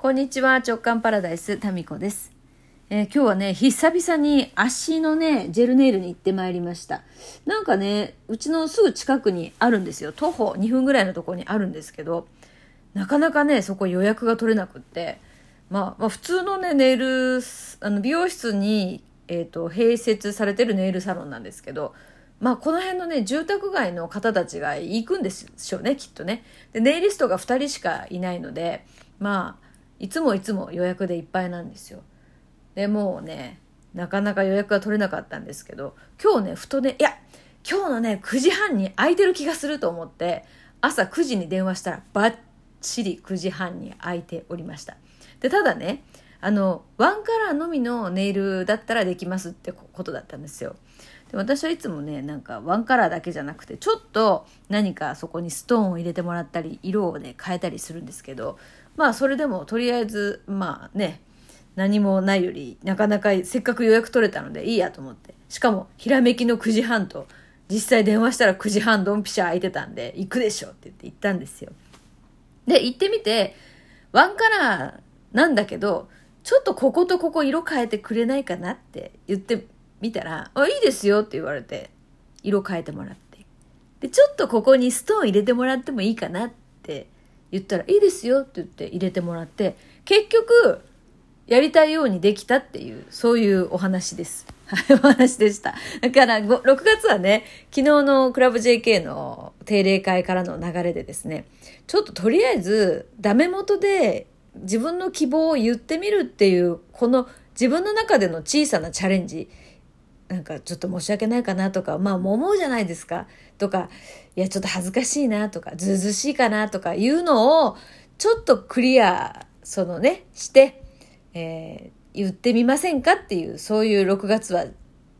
こんにちは、直感パラダイス、タミコです。えー今日はね、久々に足のね、ジェルネイルに行ってまいりました。なんかね、うちのすぐ近くにあるんですよ。徒歩2分ぐらいのところにあるんですけど、なかなかね、そこ予約が取れなくって、まあ、まあ、普通のね、ネイル、あの、美容室に、えっ、と、併設されてるネイルサロンなんですけど、まあ、この辺のね、住宅街の方たちが行くんでしょうね、きっとね。で、ネイリストが2人しかいないので、まあ、いつもいつも予約でいっぱいなんですよ。でもうね、なかなか予約が取れなかったんですけど、今日ね、ふとね、いや、今日のね、9時半に空いてる気がすると思って、朝9時に電話したら、バッチリ9時半に空いておりました。で、ただね、あの、ワンカラーのみのネイルだったらできますってことだったんですよ。で私はいつもねなんかワンカラーだけじゃなくてちょっと何かそこにストーンを入れてもらったり色をね変えたりするんですけどまあそれでもとりあえずまあね何もないよりなかなかせっかく予約取れたのでいいやと思ってしかもひらめきの9時半と実際電話したら9時半ドンピシャ空いてたんで行くでしょって言って行ったんですよで行ってみてワンカラーなんだけどちょっとこことここ色変えてくれないかなって言って見たら、あ、いいですよって言われて、色変えてもらって。で、ちょっとここにストーン入れてもらってもいいかなって言ったら、いいですよって言って入れてもらって、結局、やりたいようにできたっていう、そういうお話です。はい、お話でした。だから、6月はね、昨日のクラブ JK の定例会からの流れでですね、ちょっととりあえず、ダメ元で自分の希望を言ってみるっていう、この自分の中での小さなチャレンジ、なんかちょっと申し訳ないかなとか、まあもう思うじゃないですか。とか、いやちょっと恥ずかしいなとか、ずうずしいかなとかいうのを、ちょっとクリア、そのね、して、えー言ってみませんかっていう、そういう6月は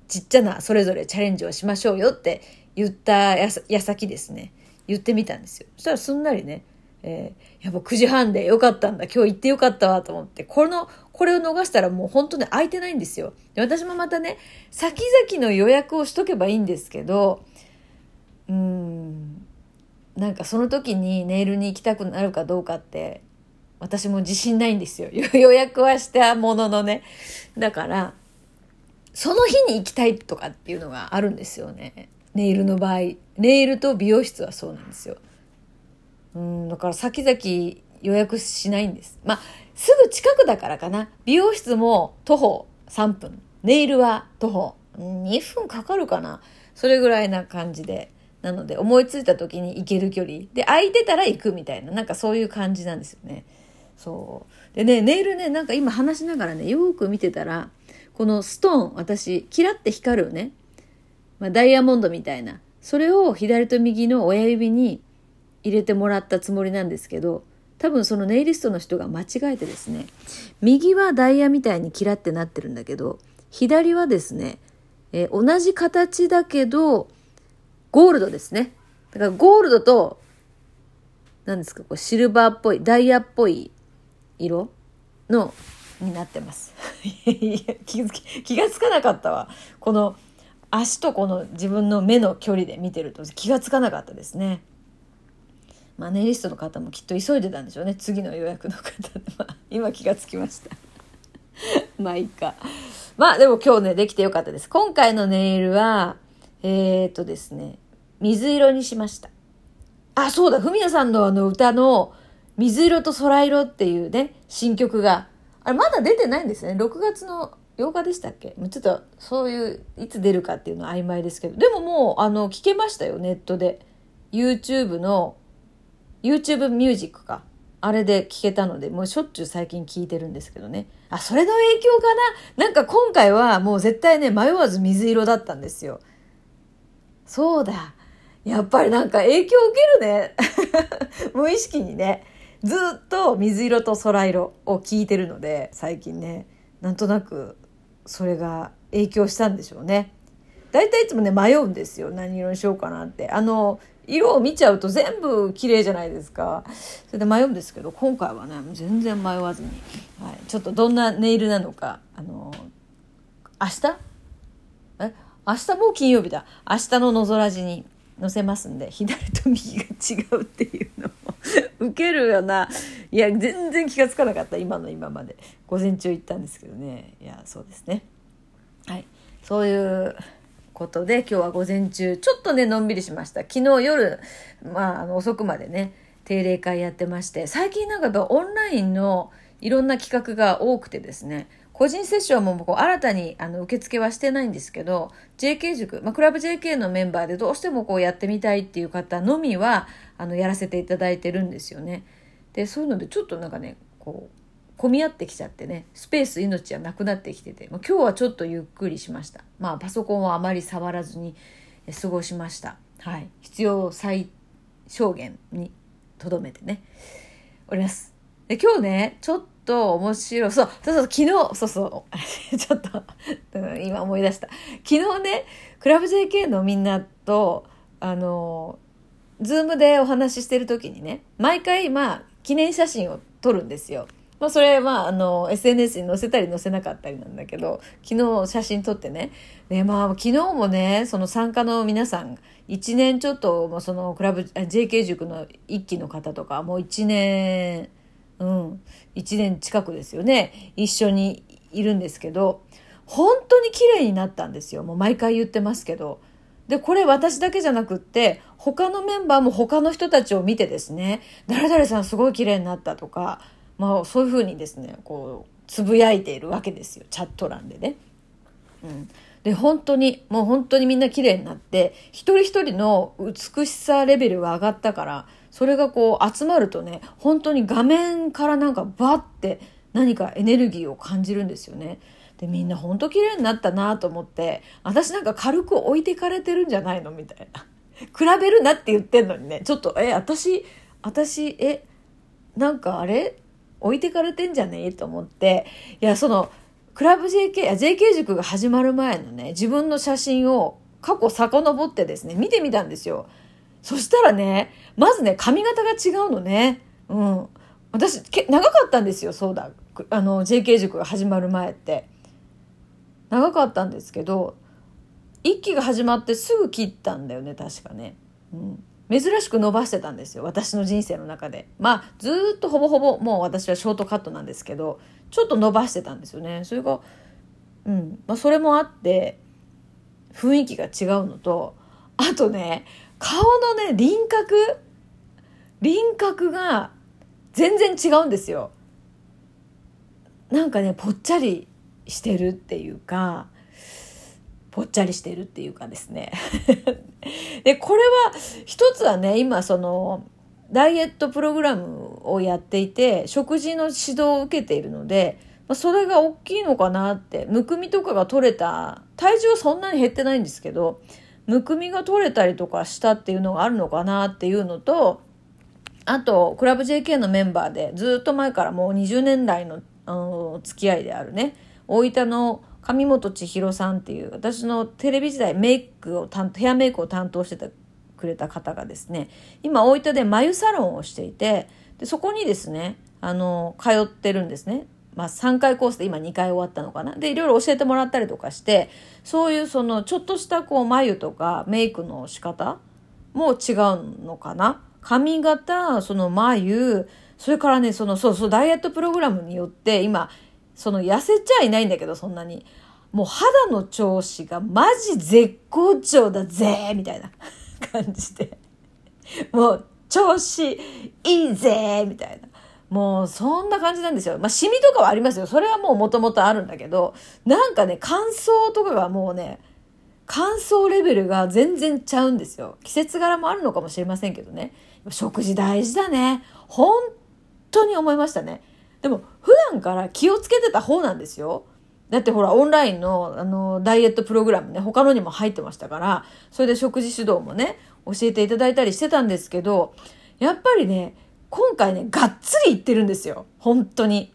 ちっちゃなそれぞれチャレンジをしましょうよって言ったやさ矢先ですね、言ってみたんですよ。そしたらすんなりね、えーやっぱ9時半でよかったんだ、今日行ってよかったわと思って、この、これを逃したらもう本当に空いてないんですよ。で私もまたね、先々の予約をしとけばいいんですけど、うん、なんかその時にネイルに行きたくなるかどうかって、私も自信ないんですよ。予約はしたもののね。だから、その日に行きたいとかっていうのがあるんですよね。ネイルの場合。ネイルと美容室はそうなんですよ。うん、だから先々予約しないんです。まあ、すぐ近くだからかな。美容室も徒歩3分。ネイルは徒歩2分かかるかな。それぐらいな感じで。なので、思いついた時に行ける距離。で、空いてたら行くみたいな。なんかそういう感じなんですよね。そう。でね、ネイルね、なんか今話しながらね、よく見てたら、このストーン、私、キラって光るね、まあ、ダイヤモンドみたいな、それを左と右の親指に入れてもらったつもりなんですけど、多分そのネイリストの人が間違えてですね、右はダイヤみたいにキラってなってるんだけど、左はですね、えー同じ形だけど、ゴールドですね。だからゴールドと、何ですか、こうシルバーっぽい、ダイヤっぽい色の、になってます。い や気き気がつかなかったわ。この足とこの自分の目の距離で見てると気がつかなかったですね。まあ、ネイリストの方もきっと急いでたんでしょうね。次の予約の方で。まあ、今気がつきました。まあいいか。まあでも今日ね、できてよかったです。今回のネイルは、えー、っとですね、水色にしました。あ、そうだ、ふみやさんのあの歌の、水色と空色っていうね、新曲が、あれまだ出てないんですね。6月の8日でしたっけ？ちょっと、そういう、いつ出るかっていうのは曖昧ですけど、でももう、あの、聞けましたよ、ネットで。YouTube の、YouTube ミュージックか。あれで聞けたので、もうしょっちゅう最近聞いてるんですけどね。あ、それの影響かな？なんか今回はもう絶対ね、迷わず水色だったんですよ。そうだ。やっぱりなんか影響受けるね。無意識にね。ずっと水色と空色を聞いてるので、最近ね。なんとなく、それが影響したんでしょうね。大体いつもね、迷うんですよ。何色にしようかなって。あの、色を見ちゃうと全部綺麗じゃないですか。それで迷うんですけど、今回はね、全然迷わずに。はい。ちょっとどんなネイルなのか、あの、明日？え？明日もう金曜日だ。明日ののぞらじに載せますんで、左と右が違うっていうのも ウケるよな。いや、全然気がつかなかった。今の今まで。午前中行ったんですけどね。いや、そうですね。はい。そういうことで、今日は午前中、ちょっとね、のんびりしました。昨日夜、まあ、あの遅くまでね、定例会やってまして、最近なんかやっぱオンラインのいろんな企画が多くてですね、個人セッションもこう新たにあの受付はしてないんですけど、JK 塾、まあ、クラブ JK のメンバーでどうしてもこうやってみたいっていう方のみは、あの、やらせていただいてるんですよね。で、そういうのでちょっとなんかね、こう、混み合ってきちゃってね、スペース命はなくなってきてて、まあ、今日はちょっとゆっくりしました。まあ、パソコンはあまり触らずに過ごしました。はい。必要最小限にとどめてね、おります。で、今日ね、ちょっと面白。そう、そうそう、昨日、そうそう、ちょっと、今思い出した。昨日ね、クラブ JK のみんなと、あの、ズームでお話ししてる時にね、毎回、まあ、記念写真を撮るんですよ。まあ、それは、あの、SNS に載せたり載せなかったりなんだけど、昨日写真撮ってね。で、まあ、昨日もね、その参加の皆さん、1年ちょっと、もうそのクラブ、JK 塾の一期の方とか、もう1年、うん、1年近くですよね。一緒にいるんですけど本当に綺麗になったんですよ。もう毎回言ってますけど。でこれ私だけじゃなくって他のメンバーも他の人たちを見てですね誰々さんすごい綺麗になったとか、まあ、そういうふうにですねこうつぶやいているわけですよチャット欄でね。うんで本当にもう本当にみんな綺麗になって一人一人の美しさレベルが上がったからそれがこう集まるとね本当に画面からなんかバッて何かエネルギーを感じるんですよね。でみんな本当綺麗になったなと思って私なんか軽く置いてかれてるんじゃないのみたいな。比べるなって言ってんのにねちょっとえ私私えなんかあれ置いてかれてんじゃねえと思っていやそのクラブ JK、JK 塾が始まる前のね自分の写真を過去遡ってですね見てみたんですよ。そしたらね、まずね、髪型が違うのね。うん。私、け長かったんですよ、そうだ。あの、JK 塾が始まる前って。長かったんですけど、一期が始まってすぐ切ったんだよね、確かね。うん。珍しく伸ばしてたんですよ、私の人生の中で。まあ、ずっとほぼほぼ、もう私はショートカットなんですけど、ちょっと伸ばしてたんですよね。それが、うん。まあ、それもあって、雰囲気が違うのと、あとね、顔のね、輪郭輪郭が全然違うんですよ。なんかね、ぽっちゃりしてるっていうか、ぽっちゃりしてるっていうかですね。で、これは、一つはね、今その、ダイエットプログラムをやっていて、食事の指導を受けているので、ま、それが大きいのかなって、むくみとかが取れた、体重はそんなに減ってないんですけど、むくみが取れたりとかしたっていうのがあるのかなっていうのと、あと、クラブ JK のメンバーでずっと前からもう20年来の、あの付き合いであるね、大分の上本千尋さんっていう、私のテレビ時代メイクを担、ヘアメイクを担当してくれた方がですね、今大分で眉サロンをしていて、でそこにですね、あの、通ってるんですね。まあ、3回コースで今2回終わったのかな。で、いろいろ教えてもらったりとかして、そういうそのちょっとしたこう眉とかメイクの仕方も違うのかな。髪型、その眉、それからね、その、そうそう、ダイエットプログラムによって、今、その痩せちゃいないんだけど、そんなに。もう肌の調子がマジ絶好調だぜみたいな感じで。もう、調子いいぜみたいな。もうそんな感じなんですよ。まあ、シミとかはありますよ。それはもう元々あるんだけど、なんかね、乾燥とかがもうね、乾燥レベルが全然ちゃうんですよ。季節柄もあるのかもしれませんけどね。食事大事だね。本当に思いましたね。でも、普段から気をつけてた方なんですよ。だってほら、オンラインの、あの、ダイエットプログラムね、他のにも入ってましたから、それで食事指導もね、教えていただいたりしてたんですけど、やっぱりね、今回ね、がっつり言ってるんですよ。本当に。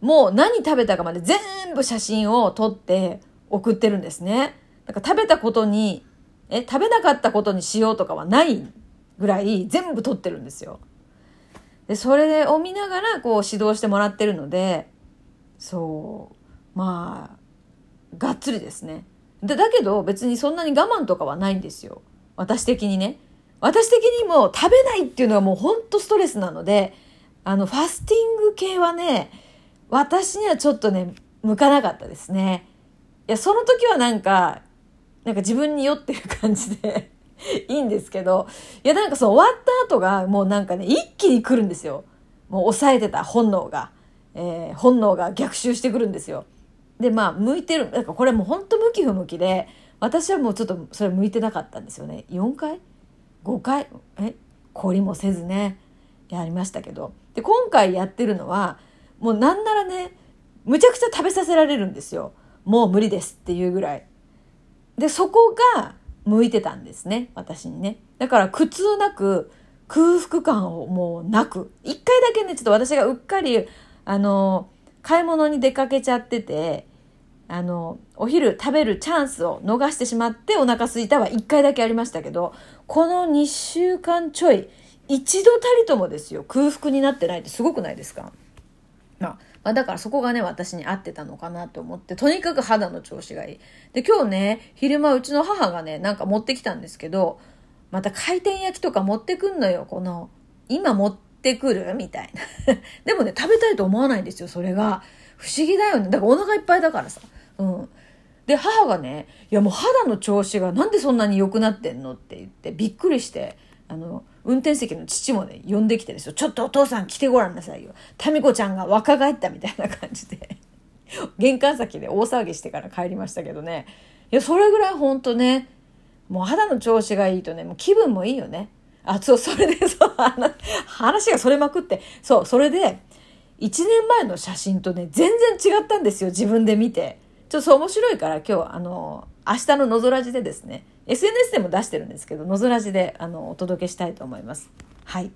もう何食べたかまで全部写真を撮って送ってるんですね。なんか食べたことに、え、食べなかったことにしようとかはないぐらい全部撮ってるんですよ。で、それを見ながらこう指導してもらってるので、そう、まあ、がっつりですね。でだけど別にそんなに我慢とかはないんですよ。私的にね。私的にも食べないっていうのはもうほんとストレスなので、あの、ファスティング系はね、私にはちょっとね、向かなかったですね。いや、その時はなんか、なんか自分に酔ってる感じで いいんですけど、いや、なんかそう終わった後がもうなんかね、一気に来るんですよ。もう抑えてた本能が。えー、本能が逆襲してくるんですよ。で、まあ、向いてる、なんかこれもうほんと向き不向きで、私はもうちょっとそれ向いてなかったんですよね。4回？5回？え？懲りもせずねやりましたけどで今回やってるのはもうなんならねむちゃくちゃ食べさせられるんですよもう無理ですっていうぐらいでそこが向いてたんですね私にね。だから苦痛なく空腹感をもうなく。一回だけねちょっと私がうっかりあの買い物に出かけちゃっててあの、お昼食べるチャンスを逃してしまってお腹すいたは1回だけありましたけど、この2週間ちょい、一度たりともですよ、空腹になってないってすごくないですか？まあ、まあ、だからそこがね、私に合ってたのかなと思って、とにかく肌の調子がいい。で、今日ね、昼間うちの母がね、なんか持ってきたんですけど、また回転焼きとか持ってくんのよ、この、今持ってくるみたいな。でもね、食べたいと思わないんですよ、それが。不思議だよね。だからお腹いっぱいだからさ。うん。で、母がね、いやもう肌の調子がなんでそんなに良くなってんのって言ってびっくりして、あの、運転席の父もね、呼んできてですよ。ちょっとお父さん来てごらんなさいよ。タミコちゃんが若返ったみたいな感じで 玄関先で大騒ぎしてから帰りましたけどね。いや、それぐらいほんとね、もう肌の調子がいいとね、もう気分もいいよね。あ、そう、それで、そう、話がそれまくって、そう、それで、1年前の写真とね、全然違ったんですよ、自分で見て。ちょっと面白いから今日、あの、明日ののぞらじでですね、SNS でも出してるんですけど、のぞらじで、あの、お届けしたいと思います。はい。